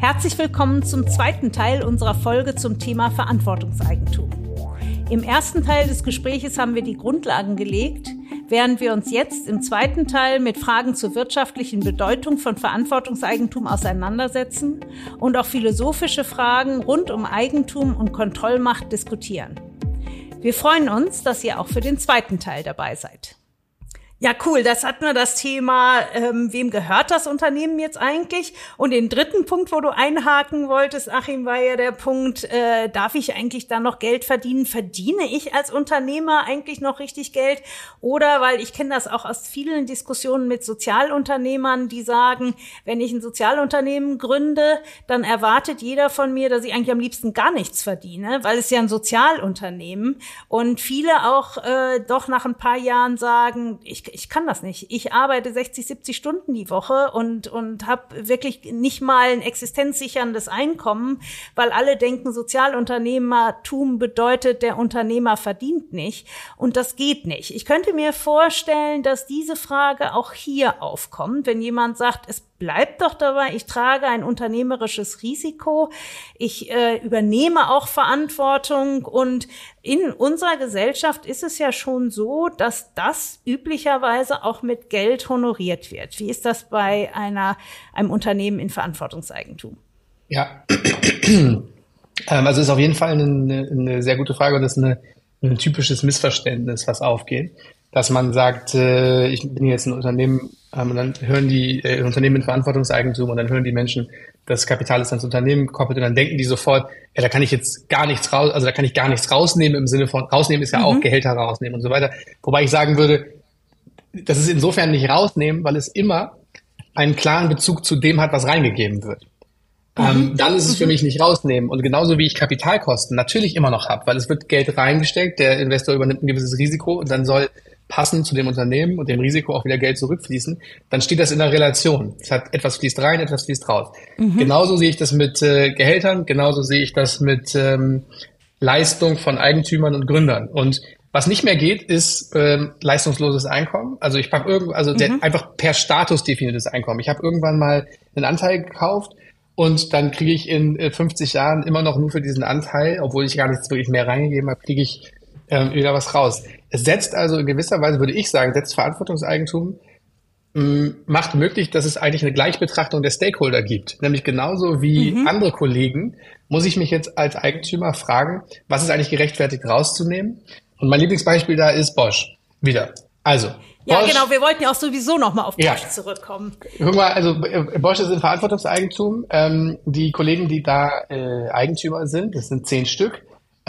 Herzlich willkommen zum zweiten Teil unserer Folge zum Thema Verantwortungseigentum. Im ersten Teil des Gespräches haben wir die Grundlagen gelegt, während wir uns jetzt im zweiten Teil mit Fragen zur wirtschaftlichen Bedeutung von Verantwortungseigentum auseinandersetzen und auch philosophische Fragen rund um Eigentum und Kontrollmacht diskutieren. Wir freuen uns, dass ihr auch für den zweiten Teil dabei seid. Ja, cool. Das hatten wir das Thema, ähm, wem gehört das Unternehmen jetzt eigentlich? Und den dritten Punkt, wo du einhaken wolltest, Achim, war ja der Punkt, äh, darf ich eigentlich da noch Geld verdienen? Verdiene ich als Unternehmer eigentlich noch richtig Geld? Oder, weil ich kenne das auch aus vielen Diskussionen mit Sozialunternehmern, die sagen, wenn ich ein Sozialunternehmen gründe, dann erwartet jeder von mir, dass ich eigentlich am liebsten gar nichts verdiene, weil es ja ein Sozialunternehmen. Und viele auch äh, doch nach ein paar Jahren sagen, ich ich kann das nicht. Ich arbeite 60, 70 Stunden die Woche und, und habe wirklich nicht mal ein existenzsicherndes Einkommen, weil alle denken, Sozialunternehmertum bedeutet, der Unternehmer verdient nicht. Und das geht nicht. Ich könnte mir vorstellen, dass diese Frage auch hier aufkommt, wenn jemand sagt, es bleibt doch dabei, ich trage ein unternehmerisches Risiko, ich äh, übernehme auch Verantwortung. Und in unserer Gesellschaft ist es ja schon so, dass das üblicherweise auch mit Geld honoriert wird. Wie ist das bei einer, einem Unternehmen in Verantwortungseigentum? Ja, ähm, also ist auf jeden Fall eine, eine sehr gute Frage und das ist eine, ein typisches Missverständnis, was aufgeht dass man sagt, äh, ich bin jetzt ein Unternehmen ähm, und dann hören die äh, Unternehmen in Verantwortungseigentum und dann hören die Menschen, das Kapital ist ans Unternehmen gekoppelt und dann denken die sofort, ja, da kann ich jetzt gar nichts raus, also da kann ich gar nichts rausnehmen im Sinne von rausnehmen ist ja mhm. auch Gehälter rausnehmen und so weiter. Wobei ich sagen würde, das ist insofern nicht rausnehmen, weil es immer einen klaren Bezug zu dem hat, was reingegeben wird. Ähm, mhm. Ähm, dann ist es für mhm. mich nicht rausnehmen. Und genauso wie ich Kapitalkosten natürlich immer noch habe, weil es wird Geld reingesteckt, der Investor übernimmt ein gewisses Risiko und dann soll passend zu dem Unternehmen und dem Risiko auch wieder Geld zurückfließen, dann steht das in der Relation. Es hat etwas fließt rein, etwas fließt raus. Mhm. Genauso sehe ich das mit äh, Gehältern, genauso sehe ich das mit ähm, Leistung von Eigentümern und Gründern. Und was nicht mehr geht, ist ähm, leistungsloses Einkommen. Also ich habe irgendwo, also mhm. einfach per Status definiertes Einkommen. Ich habe irgendwann mal einen Anteil gekauft und dann kriege ich in äh, 50 Jahren immer noch nur für diesen Anteil, obwohl ich gar nichts wirklich mehr reingegeben habe, kriege ich ähm, wieder was raus. Es setzt also in gewisser Weise, würde ich sagen, setzt Verantwortungseigentum, mm, macht möglich, dass es eigentlich eine Gleichbetrachtung der Stakeholder gibt. Nämlich genauso wie mhm. andere Kollegen muss ich mich jetzt als Eigentümer fragen, was ist eigentlich gerechtfertigt rauszunehmen? Und mein Lieblingsbeispiel da ist Bosch. Wieder. Also, ja, Bosch, genau, wir wollten ja auch sowieso nochmal auf Bosch ja. zurückkommen. Guck mal, also äh, Bosch ist in Verantwortungseigentum. Ähm, die Kollegen, die da äh, Eigentümer sind, das sind zehn Stück,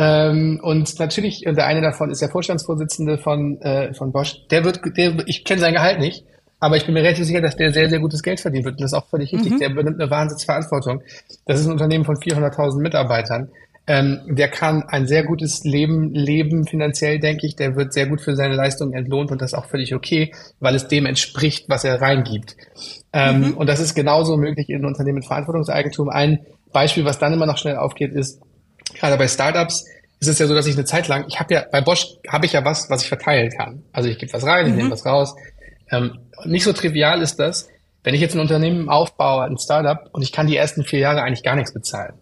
ähm, und natürlich, der eine davon ist der Vorstandsvorsitzende von, äh, von Bosch. Der wird, der, ich kenne sein Gehalt nicht, aber ich bin mir relativ sicher, dass der sehr, sehr gutes Geld verdienen wird. Und das ist auch völlig richtig. Mhm. Der übernimmt eine Wahnsinnsverantwortung. Das ist ein Unternehmen von 400.000 Mitarbeitern. Ähm, der kann ein sehr gutes Leben leben finanziell, denke ich. Der wird sehr gut für seine Leistung entlohnt und das ist auch völlig okay, weil es dem entspricht, was er reingibt. Ähm, mhm. Und das ist genauso möglich in Unternehmen mit Verantwortungseigentum. Ein Beispiel, was dann immer noch schnell aufgeht, ist, gerade bei Startups ist es ja so, dass ich eine Zeit lang, ich habe ja, bei Bosch habe ich ja was, was ich verteilen kann. Also ich gebe was rein, ich nehme mhm. was raus. Ähm, nicht so trivial ist das, wenn ich jetzt ein Unternehmen aufbaue, ein Startup, und ich kann die ersten vier Jahre eigentlich gar nichts bezahlen.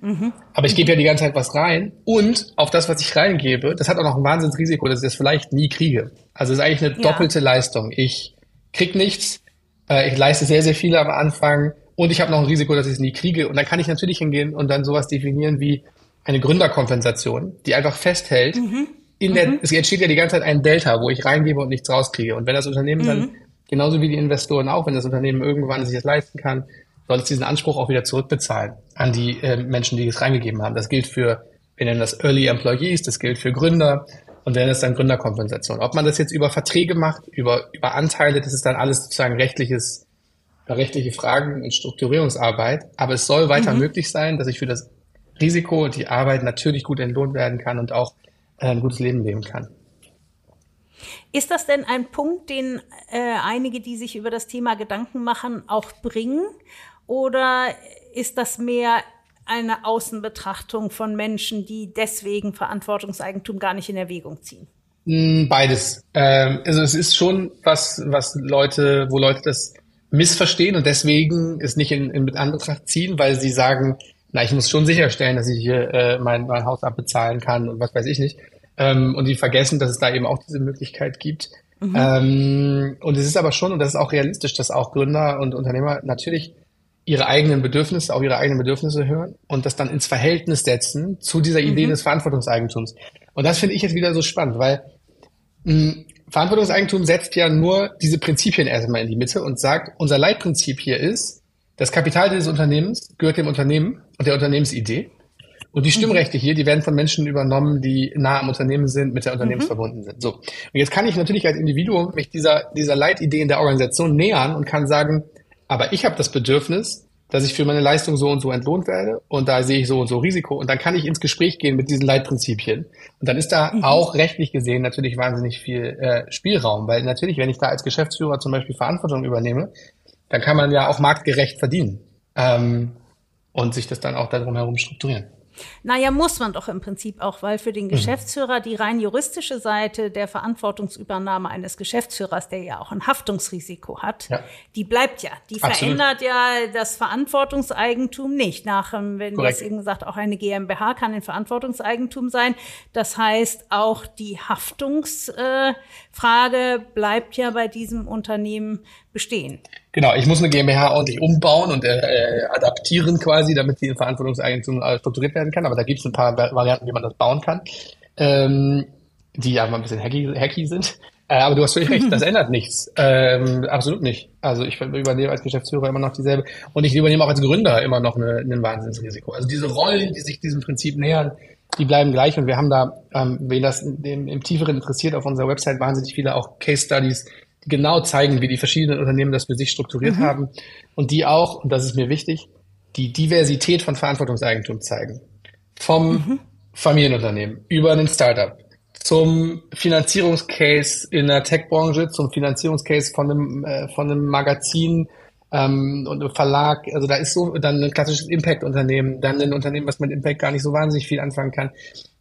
Mhm. Aber ich gebe ja die ganze Zeit was rein und auf das, was ich reingebe, das hat auch noch ein Wahnsinnsrisiko, dass ich das vielleicht nie kriege. Also es ist eigentlich eine ja. doppelte Leistung. Ich krieg nichts, äh, ich leiste sehr, sehr viele am Anfang und ich habe noch ein Risiko, dass ich es nie kriege. Und dann kann ich natürlich hingehen und dann sowas definieren wie, eine Gründerkompensation, die einfach festhält, mhm. in der, mhm. es entsteht ja die ganze Zeit ein Delta, wo ich reingebe und nichts rauskriege. Und wenn das Unternehmen mhm. dann, genauso wie die Investoren auch, wenn das Unternehmen irgendwann sich das leisten kann, soll es diesen Anspruch auch wieder zurückbezahlen an die äh, Menschen, die es reingegeben haben. Das gilt für, wir nennen das Early Employees, das gilt für Gründer und dann ist dann Gründerkompensation. Ob man das jetzt über Verträge macht, über, über Anteile, das ist dann alles sozusagen rechtliches, rechtliche Fragen und Strukturierungsarbeit. Aber es soll weiter mhm. möglich sein, dass ich für das Risiko und die Arbeit natürlich gut entlohnt werden kann und auch äh, ein gutes Leben leben kann. Ist das denn ein Punkt, den äh, einige, die sich über das Thema Gedanken machen, auch bringen? Oder ist das mehr eine Außenbetrachtung von Menschen, die deswegen Verantwortungseigentum gar nicht in Erwägung ziehen? Hm, beides. Ähm, also es ist schon was, was Leute, wo Leute das missverstehen und deswegen es nicht in, in mit Anbetracht ziehen, weil sie sagen, na, ich muss schon sicherstellen, dass ich hier äh, mein, mein Haus abbezahlen kann und was weiß ich nicht. Ähm, und die vergessen, dass es da eben auch diese Möglichkeit gibt. Mhm. Ähm, und es ist aber schon, und das ist auch realistisch, dass auch Gründer und Unternehmer natürlich ihre eigenen Bedürfnisse, auch ihre eigenen Bedürfnisse hören und das dann ins Verhältnis setzen zu dieser Idee mhm. des Verantwortungseigentums. Und das finde ich jetzt wieder so spannend, weil mh, Verantwortungseigentum setzt ja nur diese Prinzipien erstmal in die Mitte und sagt, unser Leitprinzip hier ist, das Kapital dieses Unternehmens gehört dem Unternehmen und der Unternehmensidee. Und die Stimmrechte hier, die werden von Menschen übernommen, die nah am Unternehmen sind, mit der Unternehmen mhm. verbunden sind. So. Und jetzt kann ich natürlich als Individuum mich dieser, dieser Leitidee in der Organisation nähern und kann sagen, aber ich habe das Bedürfnis, dass ich für meine Leistung so und so entlohnt werde und da sehe ich so und so Risiko und dann kann ich ins Gespräch gehen mit diesen Leitprinzipien. Und dann ist da mhm. auch rechtlich gesehen natürlich wahnsinnig viel äh, Spielraum, weil natürlich, wenn ich da als Geschäftsführer zum Beispiel Verantwortung übernehme, dann kann man ja auch marktgerecht verdienen ähm, und sich das dann auch darum herum strukturieren. Naja, muss man doch im Prinzip auch, weil für den mhm. Geschäftsführer die rein juristische Seite der Verantwortungsübernahme eines Geschäftsführers, der ja auch ein Haftungsrisiko hat, ja. die bleibt ja. Die Absolut. verändert ja das Verantwortungseigentum nicht. Nach, ähm, wenn du es eben gesagt, auch eine GmbH kann ein Verantwortungseigentum sein. Das heißt, auch die Haftungsfrage äh, bleibt ja bei diesem Unternehmen bestehen. Genau, ich muss eine GmbH ordentlich umbauen und äh, äh, adaptieren quasi, damit sie in Verantwortungseigentum äh, strukturiert werden kann. Aber da gibt es ein paar Varianten, wie man das bauen kann, ähm, die ja mal ein bisschen hacky, hacky sind. Äh, aber du hast völlig recht, das ändert nichts. Ähm, absolut nicht. Also ich übernehme als Geschäftsführer immer noch dieselbe und ich übernehme auch als Gründer immer noch eine, ein Wahnsinnsrisiko. Also diese Rollen, die sich diesem Prinzip nähern, die bleiben gleich und wir haben da, ähm, wen das im, im Tieferen interessiert, auf unserer Website wahnsinnig viele auch Case Studies, die genau zeigen, wie die verschiedenen Unternehmen das für sich strukturiert mhm. haben und die auch, und das ist mir wichtig, die Diversität von Verantwortungseigentum zeigen. Vom mhm. Familienunternehmen über einen Startup zum Finanzierungscase in der Tech-Branche, zum Finanzierungscase von einem, äh, von einem Magazin ähm, und einem Verlag. Also da ist so dann ein klassisches Impact-Unternehmen, dann ein Unternehmen, was mit Impact gar nicht so wahnsinnig viel anfangen kann,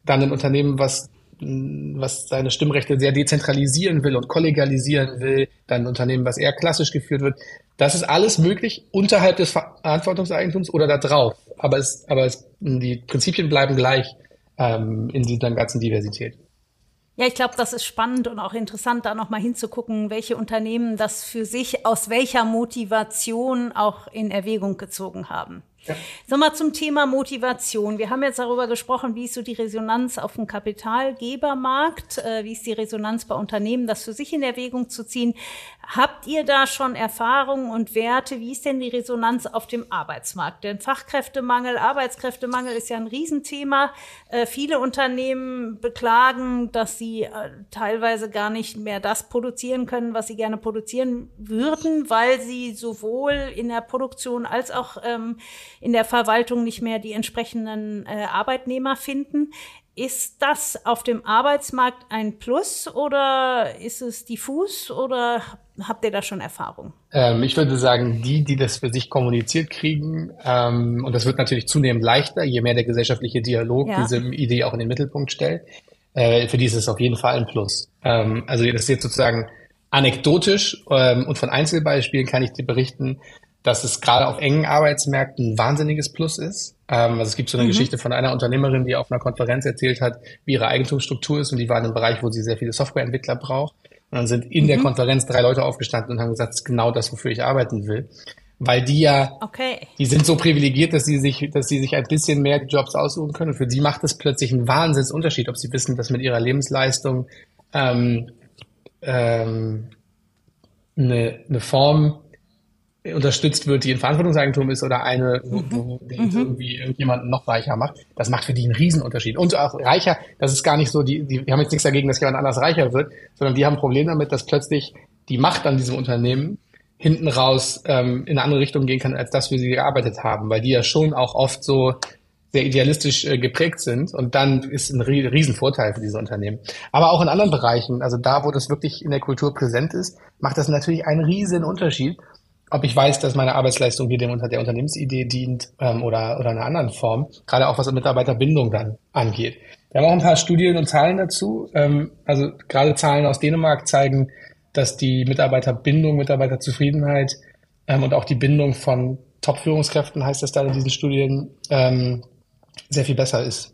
dann ein Unternehmen, was was seine Stimmrechte sehr dezentralisieren will und kollegialisieren will, dann ein Unternehmen, was eher klassisch geführt wird. Das ist alles möglich unterhalb des Verantwortungseigentums oder da drauf. Aber es, aber es, die Prinzipien bleiben gleich ähm, in dieser ganzen Diversität. Ja, ich glaube, das ist spannend und auch interessant, da nochmal hinzugucken, welche Unternehmen das für sich aus welcher Motivation auch in Erwägung gezogen haben. Ja. Sag mal zum Thema Motivation. Wir haben jetzt darüber gesprochen, wie ist so die Resonanz auf dem Kapitalgebermarkt, äh, wie ist die Resonanz bei Unternehmen, das für sich in Erwägung zu ziehen. Habt ihr da schon Erfahrungen und Werte? Wie ist denn die Resonanz auf dem Arbeitsmarkt? Denn Fachkräftemangel, Arbeitskräftemangel ist ja ein Riesenthema. Äh, viele Unternehmen beklagen, dass sie äh, teilweise gar nicht mehr das produzieren können, was sie gerne produzieren würden, weil sie sowohl in der Produktion als auch ähm, in der Verwaltung nicht mehr die entsprechenden äh, Arbeitnehmer finden. Ist das auf dem Arbeitsmarkt ein Plus oder ist es diffus oder habt ihr da schon Erfahrung? Ähm, ich würde sagen, die, die das für sich kommuniziert kriegen, ähm, und das wird natürlich zunehmend leichter, je mehr der gesellschaftliche Dialog ja. diese Idee auch in den Mittelpunkt stellt, äh, für die ist es auf jeden Fall ein Plus. Ähm, also das ist jetzt sozusagen anekdotisch ähm, und von Einzelbeispielen kann ich dir berichten, dass es gerade auf engen Arbeitsmärkten ein wahnsinniges Plus ist. Ähm, also es gibt so eine mhm. Geschichte von einer Unternehmerin, die auf einer Konferenz erzählt hat, wie ihre Eigentumsstruktur ist und die war in einem Bereich, wo sie sehr viele Softwareentwickler braucht. Und dann sind in mhm. der Konferenz drei Leute aufgestanden und haben gesagt, das ist genau das, wofür ich arbeiten will. Weil die ja, okay. die sind so privilegiert, dass sie sich, dass sie sich ein bisschen mehr die Jobs aussuchen können. Und für sie macht es plötzlich einen Wahnsinnsunterschied, ob sie wissen, dass mit ihrer Lebensleistung ähm, ähm, eine, eine Form unterstützt wird, die in Verantwortungseigentum ist oder eine, wo, mhm. wo die mhm. irgendwie irgendjemanden noch reicher macht, das macht für die einen Riesenunterschied. Und auch reicher, das ist gar nicht so, die, die, haben jetzt nichts dagegen, dass jemand anders reicher wird, sondern die haben ein Problem damit, dass plötzlich die Macht an diesem Unternehmen hinten raus ähm, in eine andere Richtung gehen kann, als das, für sie gearbeitet haben, weil die ja schon auch oft so sehr idealistisch äh, geprägt sind und dann ist ein Riesenvorteil für diese Unternehmen. Aber auch in anderen Bereichen, also da, wo das wirklich in der Kultur präsent ist, macht das natürlich einen riesen Unterschied, ob ich weiß, dass meine Arbeitsleistung hier dem unter der Unternehmensidee dient ähm, oder, oder einer anderen Form, gerade auch was Mitarbeiterbindung dann angeht. Wir haben auch ein paar Studien und Zahlen dazu. Ähm, also gerade Zahlen aus Dänemark zeigen, dass die Mitarbeiterbindung, Mitarbeiterzufriedenheit ähm, und auch die Bindung von Top-Führungskräften, heißt das da in diesen Studien, ähm, sehr viel besser ist.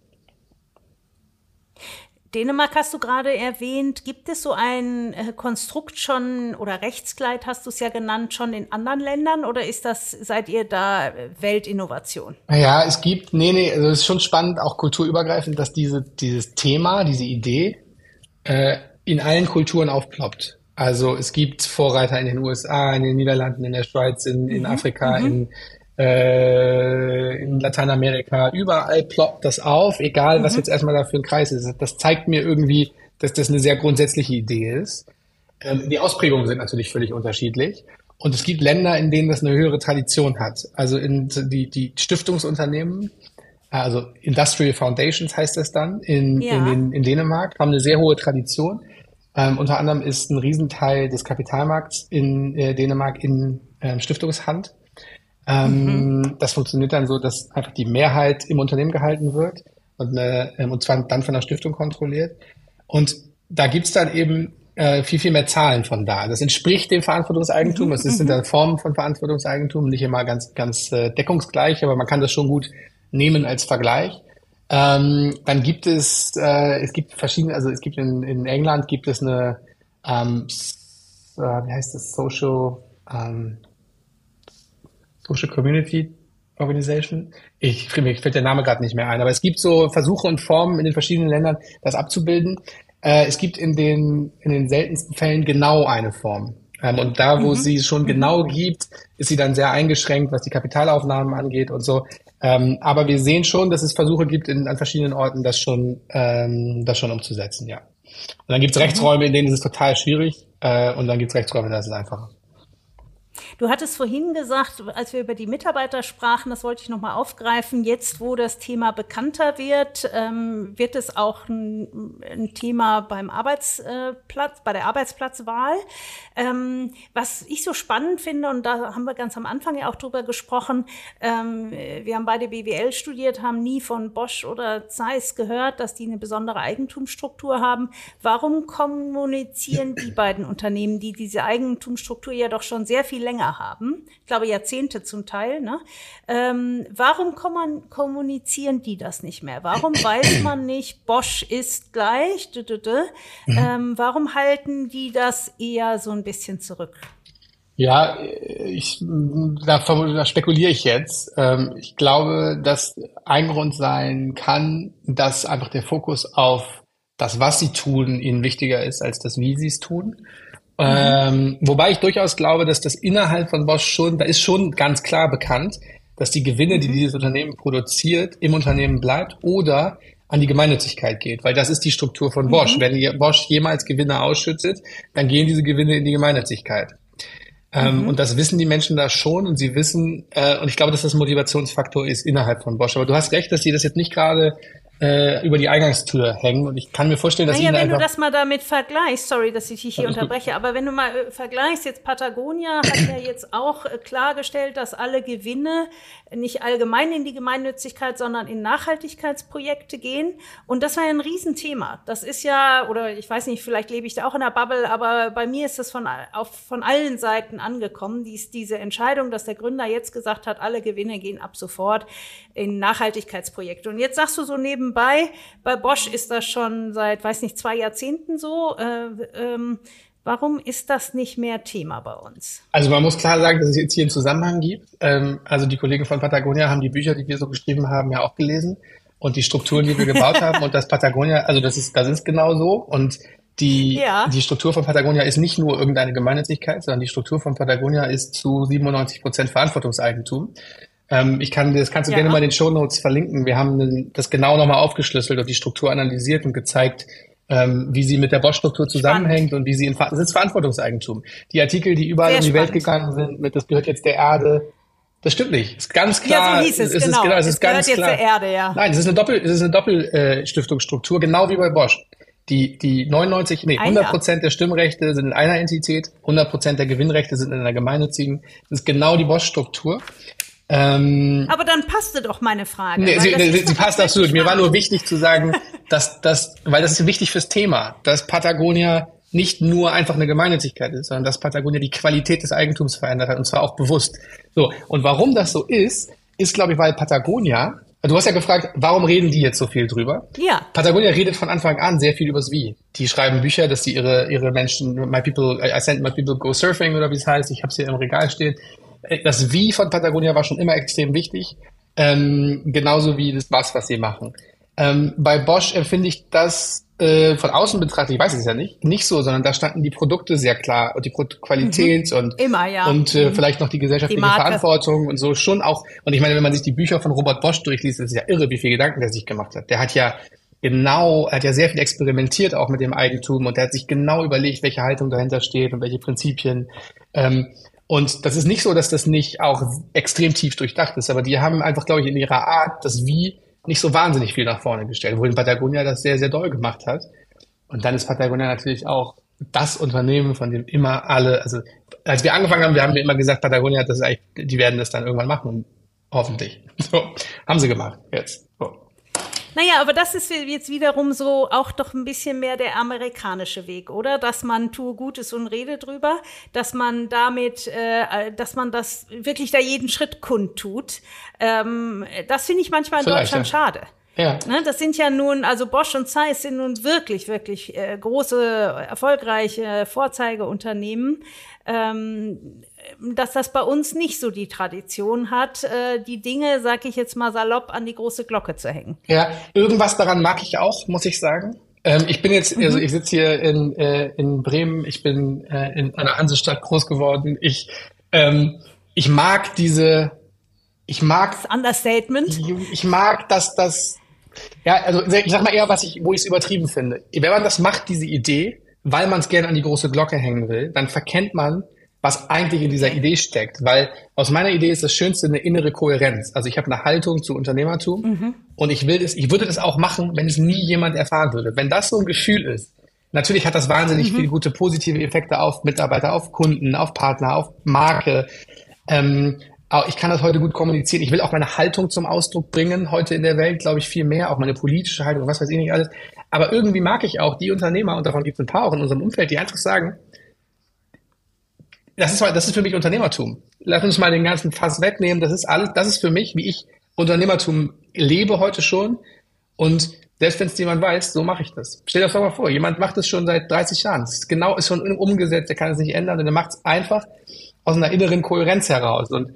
Dänemark hast du gerade erwähnt. Gibt es so ein äh, Konstrukt schon oder Rechtskleid hast du es ja genannt, schon in anderen Ländern oder ist das, seid ihr da äh, Weltinnovation? Ja, es gibt, nee, nee, also es ist schon spannend, auch kulturübergreifend, dass diese, dieses Thema, diese Idee äh, in allen Kulturen aufploppt. Also es gibt Vorreiter in den USA, in den Niederlanden, in der Schweiz, in, in mhm. Afrika, mhm. in äh, in Lateinamerika, überall ploppt das auf, egal was mhm. jetzt erstmal da für ein Kreis ist. Das zeigt mir irgendwie, dass das eine sehr grundsätzliche Idee ist. Ähm, die Ausprägungen sind natürlich völlig unterschiedlich. Und es gibt Länder, in denen das eine höhere Tradition hat. Also in die, die Stiftungsunternehmen, also Industrial Foundations heißt das dann, in, ja. in, in, Dänemark, haben eine sehr hohe Tradition. Ähm, unter anderem ist ein Riesenteil des Kapitalmarkts in äh, Dänemark in ähm, Stiftungshand. Ähm, mhm. Das funktioniert dann so, dass einfach die Mehrheit im Unternehmen gehalten wird und, eine, ähm, und zwar dann von der Stiftung kontrolliert. Und da gibt's dann eben äh, viel, viel mehr Zahlen von da. Das entspricht dem Verantwortungseigentum. Es mhm. sind dann Formen von Verantwortungseigentum, nicht immer ganz, ganz äh, deckungsgleich, aber man kann das schon gut nehmen als Vergleich. Ähm, dann gibt es, äh, es gibt verschiedene, also es gibt in, in England gibt es eine, ähm, äh, wie heißt das, Social, ähm, Social Community Organization. Ich, mir fällt der Name gerade nicht mehr ein, aber es gibt so Versuche und Formen in den verschiedenen Ländern, das abzubilden. Äh, es gibt in den, in den seltensten Fällen genau eine Form. Ähm, und da, wo mhm. sie es schon mhm. genau gibt, ist sie dann sehr eingeschränkt, was die Kapitalaufnahmen angeht und so. Ähm, aber wir sehen schon, dass es Versuche gibt, in, an verschiedenen Orten das schon, ähm, das schon umzusetzen, ja. Und dann gibt es mhm. Rechtsräume, in denen ist es total schwierig. Äh, und dann gibt es Rechtsräume, da ist es einfacher. Du hattest vorhin gesagt, als wir über die Mitarbeiter sprachen, das wollte ich nochmal aufgreifen, jetzt wo das Thema bekannter wird, ähm, wird es auch ein, ein, Thema beim Arbeitsplatz, bei der Arbeitsplatzwahl. Ähm, was ich so spannend finde, und da haben wir ganz am Anfang ja auch drüber gesprochen, ähm, wir haben beide BWL studiert, haben nie von Bosch oder Zeiss gehört, dass die eine besondere Eigentumsstruktur haben. Warum kommunizieren die beiden Unternehmen, die diese Eigentumsstruktur ja doch schon sehr viel länger haben, ich glaube Jahrzehnte zum Teil, ne? Ähm, warum kommunizieren die das nicht mehr? Warum weiß man nicht, Bosch ist gleich? D -d -d mhm. ähm, warum halten die das eher so ein bisschen zurück? Ja, ich, da, da spekuliere ich jetzt. Ähm, ich glaube, dass ein Grund sein kann, dass einfach der Fokus auf das, was sie tun, ihnen wichtiger ist als das, wie sie es tun. Mhm. Ähm, wobei ich durchaus glaube, dass das innerhalb von Bosch schon, da ist schon ganz klar bekannt, dass die Gewinne, die mhm. dieses Unternehmen produziert, im Unternehmen bleibt oder an die Gemeinnützigkeit geht, weil das ist die Struktur von Bosch. Mhm. Wenn Bosch jemals Gewinne ausschüttet, dann gehen diese Gewinne in die Gemeinnützigkeit. Ähm, mhm. Und das wissen die Menschen da schon und sie wissen, äh, und ich glaube, dass das ein Motivationsfaktor ist innerhalb von Bosch. Aber du hast recht, dass sie das jetzt nicht gerade äh, über die Eingangstür hängen. Und ich kann mir vorstellen, dass naja, wenn du das mal damit vergleichst, sorry, dass ich dich hier unterbreche, aber wenn du mal äh, vergleichst, jetzt Patagonia hat ja jetzt auch äh, klargestellt, dass alle Gewinne nicht allgemein in die Gemeinnützigkeit, sondern in Nachhaltigkeitsprojekte gehen. Und das war ja ein Riesenthema. Das ist ja, oder ich weiß nicht, vielleicht lebe ich da auch in der Bubble, aber bei mir ist das von, auf, von allen Seiten angekommen. Dies, diese Entscheidung, dass der Gründer jetzt gesagt hat, alle Gewinne gehen ab sofort in Nachhaltigkeitsprojekte. Und jetzt sagst du so neben nebenbei. Bei Bosch ist das schon seit, weiß nicht, zwei Jahrzehnten so. Äh, ähm, warum ist das nicht mehr Thema bei uns? Also man muss klar sagen, dass es jetzt hier einen Zusammenhang gibt. Ähm, also die Kollegen von Patagonia haben die Bücher, die wir so geschrieben haben, ja auch gelesen und die Strukturen, die wir gebaut haben und das Patagonia, also das ist, das ist genau so und die, ja. die Struktur von Patagonia ist nicht nur irgendeine Gemeinnützigkeit, sondern die Struktur von Patagonia ist zu 97 Prozent Verantwortungseigentum. Ähm, ich kann, das kannst du ja. gerne mal in den Show Notes verlinken. Wir haben das genau nochmal aufgeschlüsselt und die Struktur analysiert und gezeigt, ähm, wie sie mit der Bosch-Struktur zusammenhängt Spannend. und wie sie in das ist Verantwortungseigentum. Die Artikel, die überall Sehr um die spannend. Welt gegangen sind, mit das gehört jetzt der Erde. Das stimmt nicht. Ist ganz klar. Ja, so hieß es, es genau. Ist, genau es, es ist ganz klar. der Erde, ja. Nein, es ist eine Doppel, es ist eine Doppelstiftungsstruktur, äh, genau wie bei Bosch. Die, die 99, nee, 100 Prozent der Stimmrechte sind in einer Entität, 100 Prozent der Gewinnrechte sind in einer gemeinnützigen. Das ist genau die Bosch-Struktur. Ähm, Aber dann passte doch meine Frage. Nee, sie, sie, sie passt absolut. Mir war nur wichtig zu sagen, dass das, weil das ist wichtig fürs Thema, dass Patagonia nicht nur einfach eine Gemeinnützigkeit ist, sondern dass Patagonia die Qualität des Eigentums verändert hat und zwar auch bewusst. So. Und warum das so ist, ist, glaube ich, weil Patagonia Du hast ja gefragt, warum reden die jetzt so viel drüber? Ja. Patagonia redet von Anfang an sehr viel übers Wie. Die schreiben Bücher, dass sie ihre, ihre Menschen, my people, I sent my people go surfing oder wie es heißt, ich habe es hier im Regal stehen. Das Wie von Patagonia war schon immer extrem wichtig, ähm, genauso wie das Was, was sie machen. Ähm, bei Bosch empfinde ich das äh, von außen betrachtet, ich weiß es ja nicht, nicht so, sondern da standen die Produkte sehr klar und die Produktqualität mhm. und, Immer, ja. und äh, mhm. vielleicht noch die gesellschaftliche die Verantwortung und so schon auch. Und ich meine, wenn man sich die Bücher von Robert Bosch durchliest, ist es ja irre, wie viel Gedanken der sich gemacht hat. Der hat ja genau, er hat ja sehr viel experimentiert auch mit dem Eigentum und er hat sich genau überlegt, welche Haltung dahinter steht und welche Prinzipien. Ähm, und das ist nicht so, dass das nicht auch extrem tief durchdacht ist, aber die haben einfach, glaube ich, in ihrer Art das Wie nicht so wahnsinnig viel nach vorne gestellt, wohin Patagonia das sehr, sehr doll gemacht hat. Und dann ist Patagonia natürlich auch das Unternehmen, von dem immer alle, also als wir angefangen haben, wir haben immer gesagt, Patagonia, das ist eigentlich, die werden das dann irgendwann machen, hoffentlich. So, haben sie gemacht jetzt. So. Naja, aber das ist jetzt wiederum so auch doch ein bisschen mehr der amerikanische Weg, oder? Dass man tue Gutes und rede drüber, dass man damit, äh, dass man das wirklich da jeden Schritt kundtut. Ähm, das finde ich manchmal in Vielleicht, Deutschland ja. schade. Ja. Ne, das sind ja nun, also Bosch und Zeiss sind nun wirklich, wirklich äh, große, erfolgreiche Vorzeigeunternehmen. Ähm, dass das bei uns nicht so die Tradition hat, äh, die Dinge, sag ich jetzt mal salopp, an die große Glocke zu hängen. Ja, irgendwas daran mag ich auch, muss ich sagen. Ähm, ich bin jetzt, also mhm. ich sitze hier in, äh, in Bremen, ich bin äh, in einer Hansestadt groß geworden. Ich, ähm, ich mag diese, ich mag. Das Understatement. Ich, ich mag, dass das, ja, also ich sag mal eher, was ich, wo ich es übertrieben finde. Wenn man das macht, diese Idee, weil man es gerne an die große Glocke hängen will, dann verkennt man, was eigentlich in dieser Idee steckt. Weil aus meiner Idee ist das Schönste eine innere Kohärenz. Also ich habe eine Haltung zu Unternehmertum mhm. und ich will das, ich würde das auch machen, wenn es nie jemand erfahren würde. Wenn das so ein Gefühl ist, natürlich hat das wahnsinnig mhm. viele gute positive Effekte auf Mitarbeiter, auf Kunden, auf Partner, auf Marke. Ähm, ich kann das heute gut kommunizieren. Ich will auch meine Haltung zum Ausdruck bringen. Heute in der Welt, glaube ich, viel mehr. Auch meine politische Haltung, was weiß ich nicht alles. Aber irgendwie mag ich auch die Unternehmer, und davon gibt es ein paar auch in unserem Umfeld, die einfach sagen, das ist, das ist für mich Unternehmertum. Lass uns mal den ganzen Fass wegnehmen. Das ist alles, das ist für mich, wie ich Unternehmertum lebe heute schon. Und selbst wenn es jemand weiß, so mache ich das. Stell dir das doch mal vor, jemand macht es schon seit 30 Jahren. Das ist genau, ist schon umgesetzt, der kann es nicht ändern und der macht es einfach aus einer inneren Kohärenz heraus. Und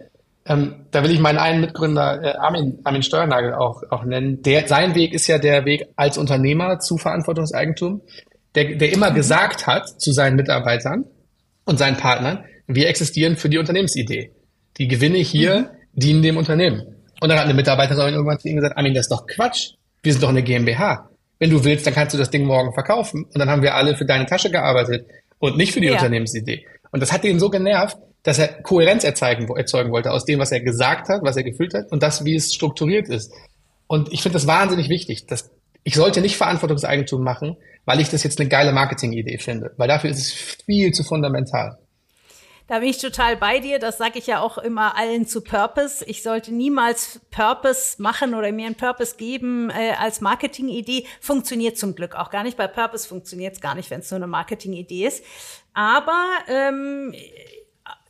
ähm, da will ich meinen einen Mitgründer äh, Armin, Armin Steuernagel auch, auch nennen. Der, sein Weg ist ja der Weg als Unternehmer zu Verantwortungseigentum, der, der immer gesagt hat zu seinen Mitarbeitern, und seinen Partnern, wir existieren für die Unternehmensidee. Die Gewinne hier mhm. dienen dem Unternehmen. Und dann hat eine Mitarbeiterin irgendwann zu ihm gesagt, Armin, das ist doch Quatsch. Wir sind doch eine GmbH. Wenn du willst, dann kannst du das Ding morgen verkaufen. Und dann haben wir alle für deine Tasche gearbeitet und nicht für die ja. Unternehmensidee. Und das hat ihn so genervt, dass er Kohärenz erzeugen, erzeugen wollte aus dem, was er gesagt hat, was er gefühlt hat und das, wie es strukturiert ist. Und ich finde das wahnsinnig wichtig. Dass ich sollte nicht Verantwortungseigentum machen, weil ich das jetzt eine geile Marketingidee finde, weil dafür ist es viel zu fundamental. Da bin ich total bei dir. Das sage ich ja auch immer allen zu Purpose. Ich sollte niemals Purpose machen oder mir einen Purpose geben äh, als Marketingidee. Funktioniert zum Glück auch gar nicht. Bei Purpose funktioniert es gar nicht, wenn es nur eine Marketingidee ist. Aber ähm,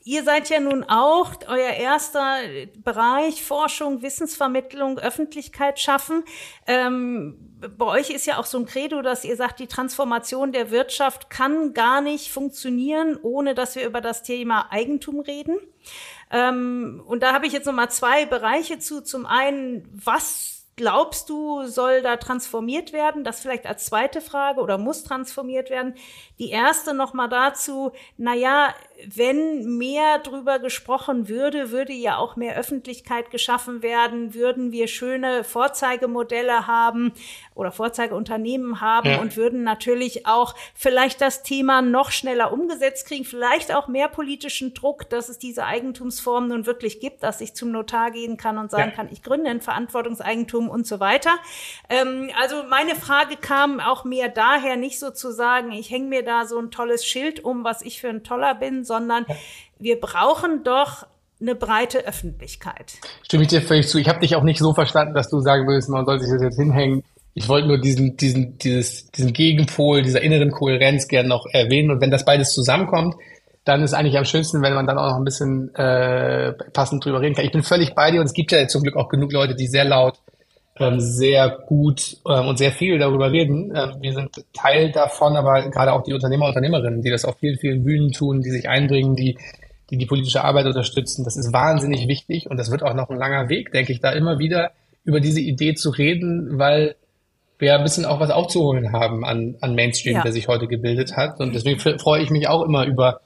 Ihr seid ja nun auch euer erster Bereich Forschung, Wissensvermittlung, Öffentlichkeit schaffen. Ähm, bei euch ist ja auch so ein Credo, dass ihr sagt, die Transformation der Wirtschaft kann gar nicht funktionieren, ohne dass wir über das Thema Eigentum reden. Ähm, und da habe ich jetzt noch mal zwei Bereiche zu. Zum einen, was glaubst du, soll da transformiert werden? Das vielleicht als zweite Frage oder muss transformiert werden. Die erste nochmal dazu, naja, wenn mehr drüber gesprochen würde, würde ja auch mehr Öffentlichkeit geschaffen werden, würden wir schöne Vorzeigemodelle haben oder Vorzeigeunternehmen haben ja. und würden natürlich auch vielleicht das Thema noch schneller umgesetzt kriegen, vielleicht auch mehr politischen Druck, dass es diese Eigentumsform nun wirklich gibt, dass ich zum Notar gehen kann und sagen ja. kann, ich gründe ein Verantwortungseigentum und so weiter. Ähm, also meine Frage kam auch mehr daher, nicht so zu sagen, ich hänge mir da so ein tolles Schild um, was ich für ein toller bin, sondern wir brauchen doch eine breite Öffentlichkeit. Stimme ich dir völlig zu. Ich habe dich auch nicht so verstanden, dass du sagen würdest, man soll sich das jetzt hinhängen. ich wollte nur diesen, diesen, dieses, diesen Gegenpol dieser inneren Kohärenz gerne noch erwähnen. Und wenn das beides zusammenkommt, dann ist eigentlich am schönsten, wenn man dann auch noch ein bisschen äh, passend drüber reden kann. Ich bin völlig bei dir und es gibt ja zum Glück auch genug Leute, die sehr laut, ähm, sehr gut ähm, und sehr viel darüber reden. Ähm, wir sind Teil davon, aber gerade auch die Unternehmer und Unternehmerinnen, die das auf vielen, vielen Bühnen tun, die sich einbringen, die die die politische Arbeit unterstützen. Das ist wahnsinnig wichtig und das wird auch noch ein langer Weg, denke ich, da immer wieder über diese Idee zu reden, weil wir ein bisschen auch was aufzuholen haben an, an Mainstream, ja. der sich heute gebildet hat. Und deswegen freue ich mich auch immer über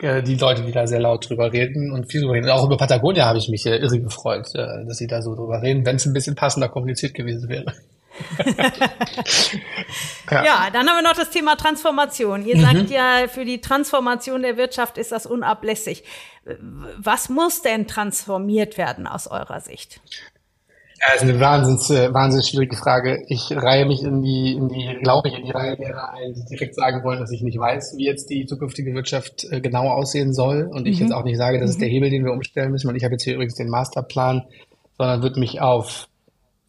die Leute, die da sehr laut drüber reden und viel drüber reden. Auch über Patagonia habe ich mich äh, irre gefreut, äh, dass sie da so drüber reden, wenn es ein bisschen passender kompliziert gewesen wäre. ja. ja. dann haben wir noch das Thema Transformation. Ihr mhm. sagt ja, für die Transformation der Wirtschaft ist das unablässig. Was muss denn transformiert werden aus eurer Sicht? Ja, das ist eine wahnsinns, äh, wahnsinnig schwierige Frage. Ich reihe mich in die, in die, glaube ich, in die Reihe derer ein, die direkt sagen wollen, dass ich nicht weiß, wie jetzt die zukünftige Wirtschaft äh, genau aussehen soll. Und mhm. ich jetzt auch nicht sage, das ist der mhm. Hebel, den wir umstellen müssen. Und ich habe jetzt hier übrigens den Masterplan, sondern würde mich auf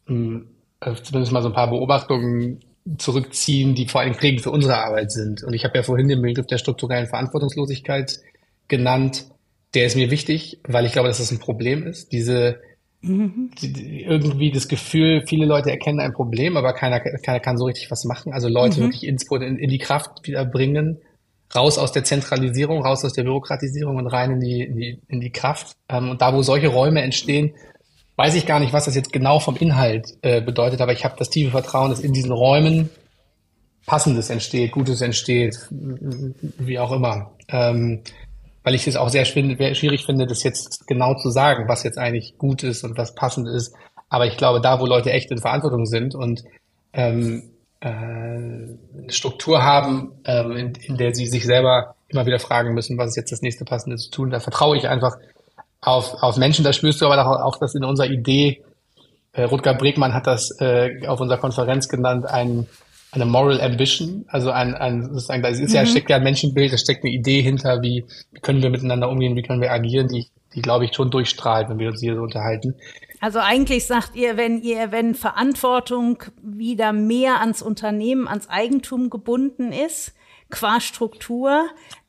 mh, hm, zumindest mal so ein paar Beobachtungen zurückziehen, die vor allem prägend für unsere Arbeit sind. Und ich habe ja vorhin den Begriff der strukturellen Verantwortungslosigkeit genannt. Der ist mir wichtig, weil ich glaube, dass das ein Problem ist. Diese mhm. irgendwie das Gefühl, viele Leute erkennen ein Problem, aber keiner, keiner kann so richtig was machen. Also Leute mhm. wirklich ins, in, in die Kraft wieder bringen, raus aus der Zentralisierung, raus aus der Bürokratisierung und rein in die, in die, in die Kraft. Ähm, und da, wo solche Räume entstehen, weiß ich gar nicht, was das jetzt genau vom Inhalt äh, bedeutet, aber ich habe das tiefe Vertrauen, dass in diesen Räumen Passendes entsteht, Gutes entsteht, wie auch immer. Ähm, weil ich es auch sehr schwierig finde, das jetzt genau zu sagen, was jetzt eigentlich gut ist und was passend ist. Aber ich glaube, da, wo Leute echt in Verantwortung sind und ähm, äh, eine Struktur haben, ähm, in, in der sie sich selber immer wieder fragen müssen, was ist jetzt das nächste Passende zu tun, da vertraue ich einfach auf, auf Menschen. Da spürst du aber auch, auch dass in unserer Idee, äh, Rutger Bregmann hat das äh, auf unserer Konferenz genannt, ein, eine Moral Ambition, also ein, ein sozusagen, da ist mhm. ja, steckt ja ein Menschenbild, da steckt eine Idee hinter, wie, wie können wir miteinander umgehen, wie können wir agieren, die, die glaube ich schon durchstrahlt, wenn wir uns hier so unterhalten. Also eigentlich sagt ihr, wenn ihr, wenn Verantwortung wieder mehr ans Unternehmen, ans Eigentum gebunden ist, qua Struktur,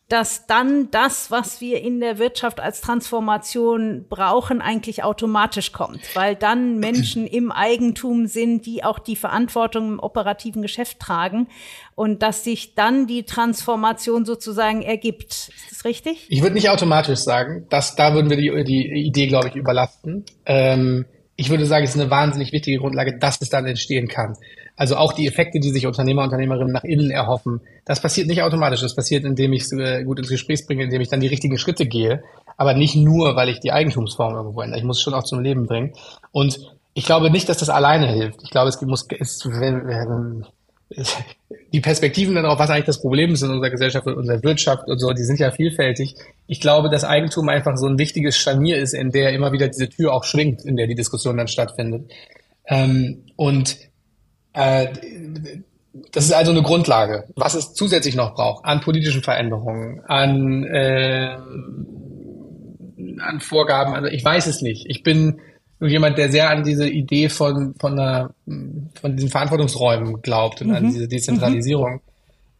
dass dann das, was wir in der Wirtschaft als Transformation brauchen, eigentlich automatisch kommt, weil dann Menschen im Eigentum sind, die auch die Verantwortung im operativen Geschäft tragen und dass sich dann die Transformation sozusagen ergibt. Ist das richtig? Ich würde nicht automatisch sagen, dass da würden wir die, die Idee, glaube ich, überlasten. Ähm, ich würde sagen, es ist eine wahnsinnig wichtige Grundlage, dass es dann entstehen kann. Also auch die Effekte, die sich Unternehmer, Unternehmerinnen nach innen erhoffen, das passiert nicht automatisch. Das passiert, indem ich es äh, gut ins Gespräch bringe, indem ich dann die richtigen Schritte gehe. Aber nicht nur, weil ich die Eigentumsform irgendwo ändere. Ich muss es schon auch zum Leben bringen. Und ich glaube nicht, dass das alleine hilft. Ich glaube, es muss, es, wenn, die Perspektiven darauf, was eigentlich das Problem ist in unserer Gesellschaft und unserer Wirtschaft und so, die sind ja vielfältig. Ich glaube, dass Eigentum einfach so ein wichtiges Scharnier ist, in der immer wieder diese Tür auch schwingt, in der die Diskussion dann stattfindet. Ähm, und das ist also eine Grundlage. Was es zusätzlich noch braucht an politischen Veränderungen, an, äh, an Vorgaben, also ich weiß es nicht. Ich bin jemand, der sehr an diese Idee von, von, einer, von diesen Verantwortungsräumen glaubt und mhm. an diese Dezentralisierung. Mhm.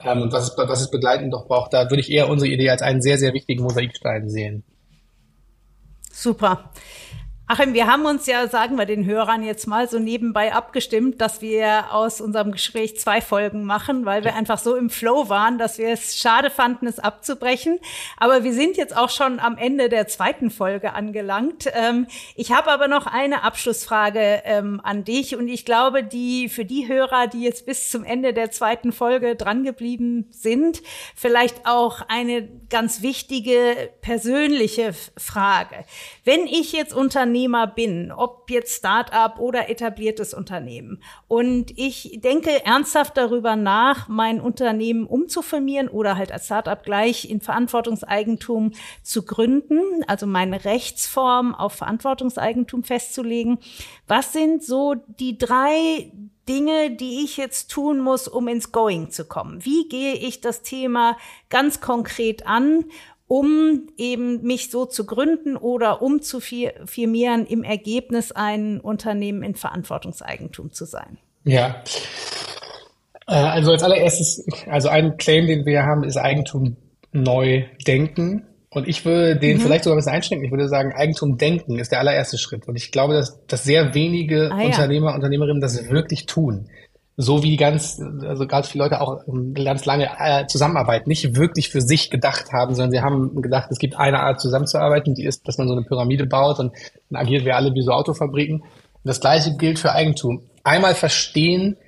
Ähm, und was es, was es begleitend doch braucht, da würde ich eher unsere Idee als einen sehr, sehr wichtigen Mosaikstein sehen. Super. Achim, wir haben uns ja, sagen wir den Hörern jetzt mal so nebenbei abgestimmt, dass wir aus unserem Gespräch zwei Folgen machen, weil wir einfach so im Flow waren, dass wir es schade fanden, es abzubrechen. Aber wir sind jetzt auch schon am Ende der zweiten Folge angelangt. Ähm, ich habe aber noch eine Abschlussfrage ähm, an dich und ich glaube, die für die Hörer, die jetzt bis zum Ende der zweiten Folge drangeblieben sind, vielleicht auch eine ganz wichtige persönliche Frage. Wenn ich jetzt Unternehmer bin, ob jetzt Start-up oder etabliertes Unternehmen, und ich denke ernsthaft darüber nach, mein Unternehmen umzufirmieren oder halt als Start-up gleich in Verantwortungseigentum zu gründen, also meine Rechtsform auf Verantwortungseigentum festzulegen. Was sind so die drei Dinge, die ich jetzt tun muss, um ins Going zu kommen? Wie gehe ich das Thema ganz konkret an um eben mich so zu gründen oder um zu firmieren, im Ergebnis ein Unternehmen in Verantwortungseigentum zu sein. Ja. Äh, also als allererstes, also ein Claim, den wir haben, ist Eigentum neu denken. Und ich würde den mhm. vielleicht sogar ein bisschen einschränken. Ich würde sagen, Eigentum denken ist der allererste Schritt. Und ich glaube, dass, dass sehr wenige ah, Unternehmer, ja. Unternehmerinnen das wirklich tun. So wie ganz, also ganz viele Leute auch ganz lange äh, Zusammenarbeit nicht wirklich für sich gedacht haben, sondern sie haben gedacht, es gibt eine Art zusammenzuarbeiten, die ist, dass man so eine Pyramide baut und dann agieren wir alle wie so Autofabriken. Und das gleiche gilt für Eigentum. Einmal verstehen,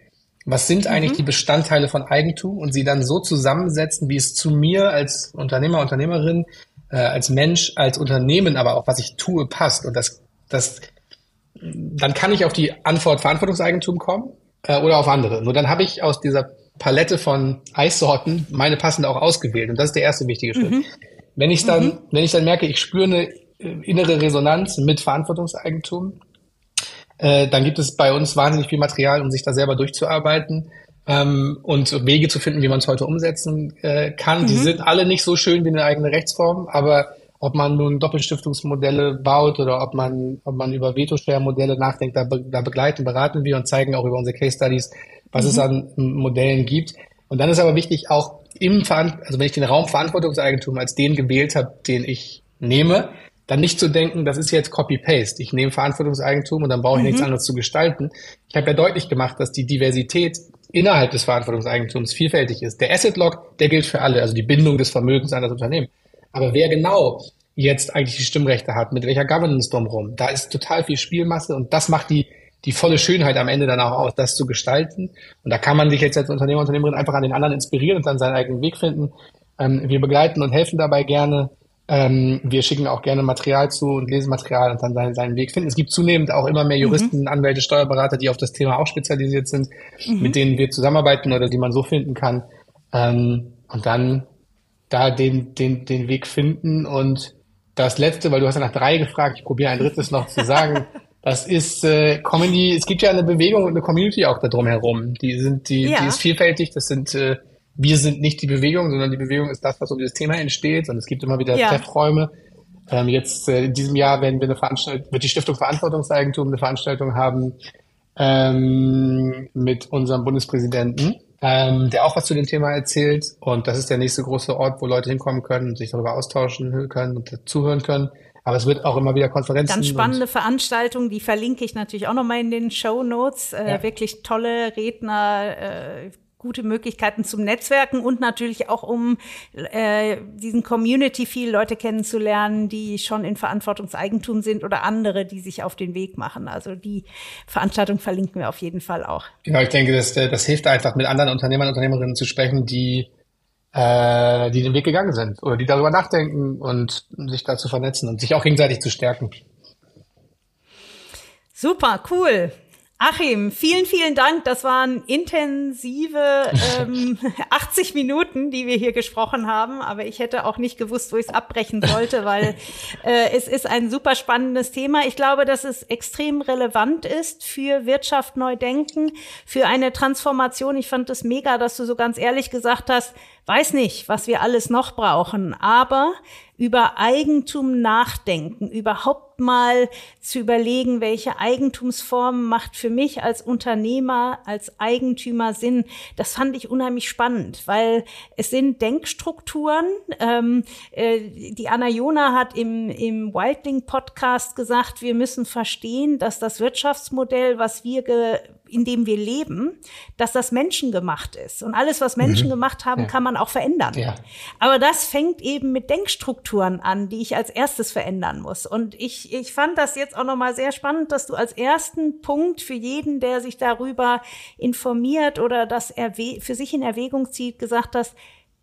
was sind eigentlich mhm. die Bestandteile von Eigentum und sie dann so zusammensetzen, wie es zu mir als Unternehmer, Unternehmerin äh, als Mensch, als Unternehmen, aber auch was ich tue, passt. Und das, das, dann kann ich auf die Antwort Verantwortungseigentum kommen äh, oder auf andere. Nur dann habe ich aus dieser Palette von Eissorten meine passende auch ausgewählt. Und das ist der erste wichtige Schritt. Mhm. Wenn ich dann, mhm. wenn ich dann merke, ich spüre eine äh, innere Resonanz mit Verantwortungseigentum, äh, dann gibt es bei uns wahnsinnig viel Material, um sich da selber durchzuarbeiten ähm, und Wege zu finden, wie man es heute umsetzen äh, kann. Mhm. Die sind alle nicht so schön wie eine eigene Rechtsform, aber ob man nun Doppelstiftungsmodelle baut oder ob man, ob man über Veto-Share-Modelle nachdenkt, da, be da begleiten, beraten wir und zeigen auch über unsere Case-Studies, was mhm. es an Modellen gibt. Und dann ist aber wichtig, auch im Veran also wenn ich den Raum Verantwortungseigentum als den gewählt habe, den ich nehme, dann nicht zu denken, das ist jetzt Copy-Paste. Ich nehme Verantwortungseigentum und dann brauche ich mhm. nichts anderes zu gestalten. Ich habe ja deutlich gemacht, dass die Diversität innerhalb des Verantwortungseigentums vielfältig ist. Der Asset Lock, der gilt für alle, also die Bindung des Vermögens an das Unternehmen. Aber wer genau jetzt eigentlich die Stimmrechte hat, mit welcher Governance drumherum, da ist total viel Spielmasse und das macht die, die volle Schönheit am Ende dann auch aus, das zu gestalten. Und da kann man sich jetzt als Unternehmer, Unternehmerin einfach an den anderen inspirieren und dann seinen eigenen Weg finden. Ähm, wir begleiten und helfen dabei gerne. Ähm, wir schicken auch gerne Material zu und lesen Material und dann seinen, seinen Weg finden. Es gibt zunehmend auch immer mehr Juristen, mhm. Anwälte, Steuerberater, die auf das Thema auch spezialisiert sind, mhm. mit denen wir zusammenarbeiten oder die man so finden kann. Ähm, und dann da den, den, den Weg finden. Und das letzte, weil du hast ja nach drei gefragt, ich probiere ein drittes noch zu sagen. Das ist äh, Comedy, es gibt ja eine Bewegung und eine Community auch da drum herum. Die sind, die, ja. die ist vielfältig, das sind äh, wir sind nicht die Bewegung, sondern die Bewegung ist das, was um dieses Thema entsteht. Und es gibt immer wieder ja. Treffräume. Ähm, jetzt äh, in diesem Jahr werden wir eine Veranstaltung, wird die Stiftung Verantwortungseigentum eine Veranstaltung haben ähm, mit unserem Bundespräsidenten, ähm, der auch was zu dem Thema erzählt. Und das ist der nächste große Ort, wo Leute hinkommen können und sich darüber austauschen können und zuhören können. Aber es wird auch immer wieder Konferenzen. Ganz spannende Veranstaltung, die verlinke ich natürlich auch nochmal in den Show Notes. Äh, ja. Wirklich tolle Redner, äh, gute Möglichkeiten zum Netzwerken und natürlich auch um äh, diesen Community viel Leute kennenzulernen, die schon in Verantwortungseigentum sind oder andere, die sich auf den Weg machen. Also die Veranstaltung verlinken wir auf jeden Fall auch. Genau, ich denke, das, das hilft einfach, mit anderen Unternehmern und Unternehmerinnen zu sprechen, die äh, die den Weg gegangen sind oder die darüber nachdenken und sich dazu vernetzen und sich auch gegenseitig zu stärken. Super, cool. Achim, vielen, vielen Dank. Das waren intensive ähm, 80 Minuten, die wir hier gesprochen haben. Aber ich hätte auch nicht gewusst, wo ich es abbrechen sollte, weil äh, es ist ein super spannendes Thema. Ich glaube, dass es extrem relevant ist für Wirtschaft neu denken, für eine Transformation. Ich fand es mega, dass du so ganz ehrlich gesagt hast, weiß nicht, was wir alles noch brauchen, aber über Eigentum nachdenken, überhaupt mal zu überlegen, welche Eigentumsform macht für mich als Unternehmer, als Eigentümer Sinn. Das fand ich unheimlich spannend, weil es sind Denkstrukturen. Ähm, äh, die Anna Jona hat im, im Wildling Podcast gesagt, wir müssen verstehen, dass das Wirtschaftsmodell, was wir in dem wir leben, dass das menschengemacht ist. Und alles, was Menschen mhm. gemacht haben, ja. kann man auch verändern. Ja. Aber das fängt eben mit Denkstrukturen an, die ich als erstes verändern muss. Und ich, ich fand das jetzt auch nochmal sehr spannend, dass du als ersten Punkt für jeden, der sich darüber informiert oder das für sich in Erwägung zieht, gesagt hast,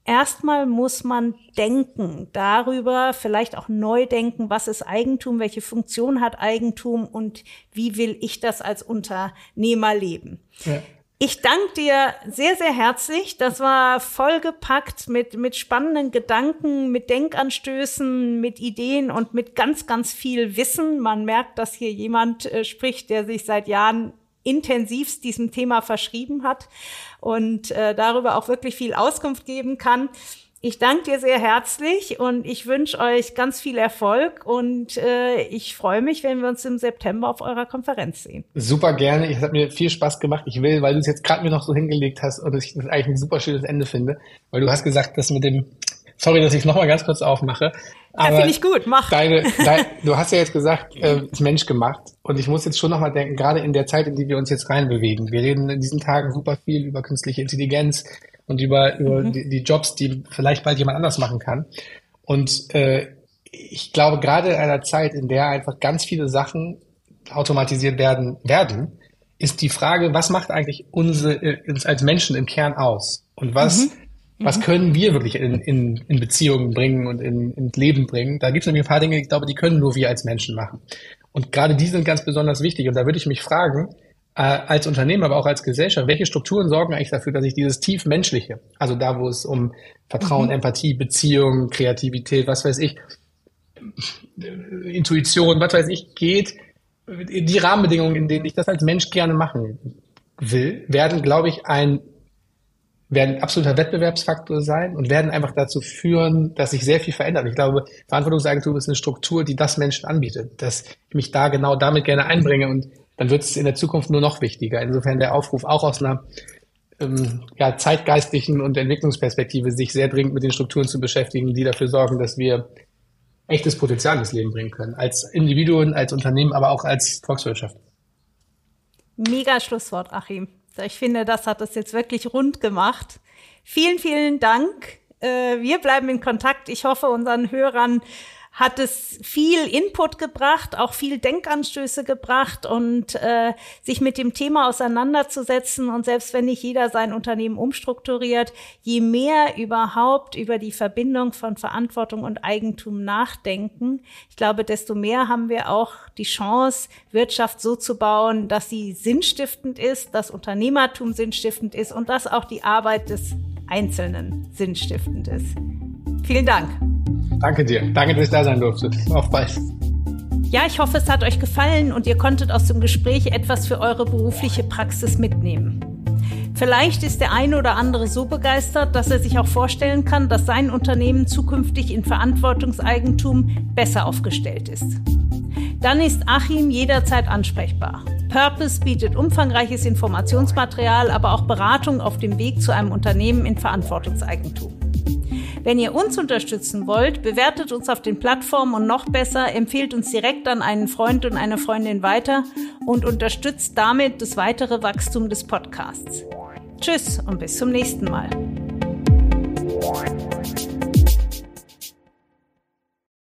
Erstmal muss man denken darüber, vielleicht auch neu denken, was ist Eigentum, welche Funktion hat Eigentum und wie will ich das als Unternehmer leben. Ja. Ich danke dir sehr, sehr herzlich. Das war vollgepackt mit, mit spannenden Gedanken, mit Denkanstößen, mit Ideen und mit ganz, ganz viel Wissen. Man merkt, dass hier jemand äh, spricht, der sich seit Jahren intensivst diesem Thema verschrieben hat und äh, darüber auch wirklich viel Auskunft geben kann. Ich danke dir sehr herzlich und ich wünsche euch ganz viel Erfolg und äh, ich freue mich, wenn wir uns im September auf eurer Konferenz sehen. Super gerne. Es hat mir viel Spaß gemacht. Ich will, weil du es jetzt gerade mir noch so hingelegt hast und ich das eigentlich ein super schönes Ende finde, weil du hast gesagt, dass mit dem, sorry, dass ich es nochmal ganz kurz aufmache. Aber ja, finde ich gut, mach. Deine, dein, du hast ja jetzt gesagt, äh, Mensch gemacht. Und ich muss jetzt schon nochmal denken, gerade in der Zeit, in die wir uns jetzt reinbewegen. Wir reden in diesen Tagen super viel über künstliche Intelligenz, und über, über mhm. die, die, Jobs, die vielleicht bald jemand anders machen kann. Und äh, ich glaube, gerade in einer Zeit, in der einfach ganz viele Sachen automatisiert werden werden, ist die Frage, was macht eigentlich unsere, äh, uns als Menschen im Kern aus? Und was, mhm. Was mhm. können wir wirklich in, in, in Beziehungen bringen und in, ins Leben bringen? Da gibt es nämlich ein paar Dinge, ich glaube, die können nur wir als Menschen machen. Und gerade die sind ganz besonders wichtig. Und da würde ich mich fragen, äh, als Unternehmen, aber auch als Gesellschaft, welche Strukturen sorgen eigentlich dafür, dass ich dieses tief menschliche, also da, wo es um Vertrauen, mhm. Empathie, Beziehung, Kreativität, was weiß ich, Intuition, was weiß ich, geht, die Rahmenbedingungen, in denen ich das als Mensch gerne machen will, werden, glaube ich, ein werden absoluter Wettbewerbsfaktor sein und werden einfach dazu führen, dass sich sehr viel verändert. Ich glaube, Verantwortungseigentum ist eine Struktur, die das Menschen anbietet, dass ich mich da genau damit gerne einbringe und dann wird es in der Zukunft nur noch wichtiger. Insofern der Aufruf auch aus einer ähm, ja, zeitgeistlichen und Entwicklungsperspektive, sich sehr dringend mit den Strukturen zu beschäftigen, die dafür sorgen, dass wir echtes Potenzial ins Leben bringen können. Als Individuen, als Unternehmen, aber auch als Volkswirtschaft. Mega Schlusswort, Achim. Ich finde, das hat es jetzt wirklich rund gemacht. Vielen, vielen Dank. Äh, wir bleiben in Kontakt. Ich hoffe, unseren Hörern hat es viel Input gebracht, auch viel Denkanstöße gebracht und äh, sich mit dem Thema auseinanderzusetzen. Und selbst wenn nicht jeder sein Unternehmen umstrukturiert, je mehr überhaupt über die Verbindung von Verantwortung und Eigentum nachdenken, ich glaube, desto mehr haben wir auch die Chance, Wirtschaft so zu bauen, dass sie sinnstiftend ist, dass Unternehmertum sinnstiftend ist und dass auch die Arbeit des Einzelnen sinnstiftend ist. Vielen Dank. Danke dir. Danke, dass ich da sein durfte. Auf bald. Ja, ich hoffe, es hat euch gefallen und ihr konntet aus dem Gespräch etwas für eure berufliche Praxis mitnehmen. Vielleicht ist der eine oder andere so begeistert, dass er sich auch vorstellen kann, dass sein Unternehmen zukünftig in Verantwortungseigentum besser aufgestellt ist. Dann ist Achim jederzeit ansprechbar. Purpose bietet umfangreiches Informationsmaterial, aber auch Beratung auf dem Weg zu einem Unternehmen in Verantwortungseigentum. Wenn ihr uns unterstützen wollt, bewertet uns auf den Plattformen und noch besser, empfehlt uns direkt an einen Freund und eine Freundin weiter und unterstützt damit das weitere Wachstum des Podcasts. Tschüss und bis zum nächsten Mal.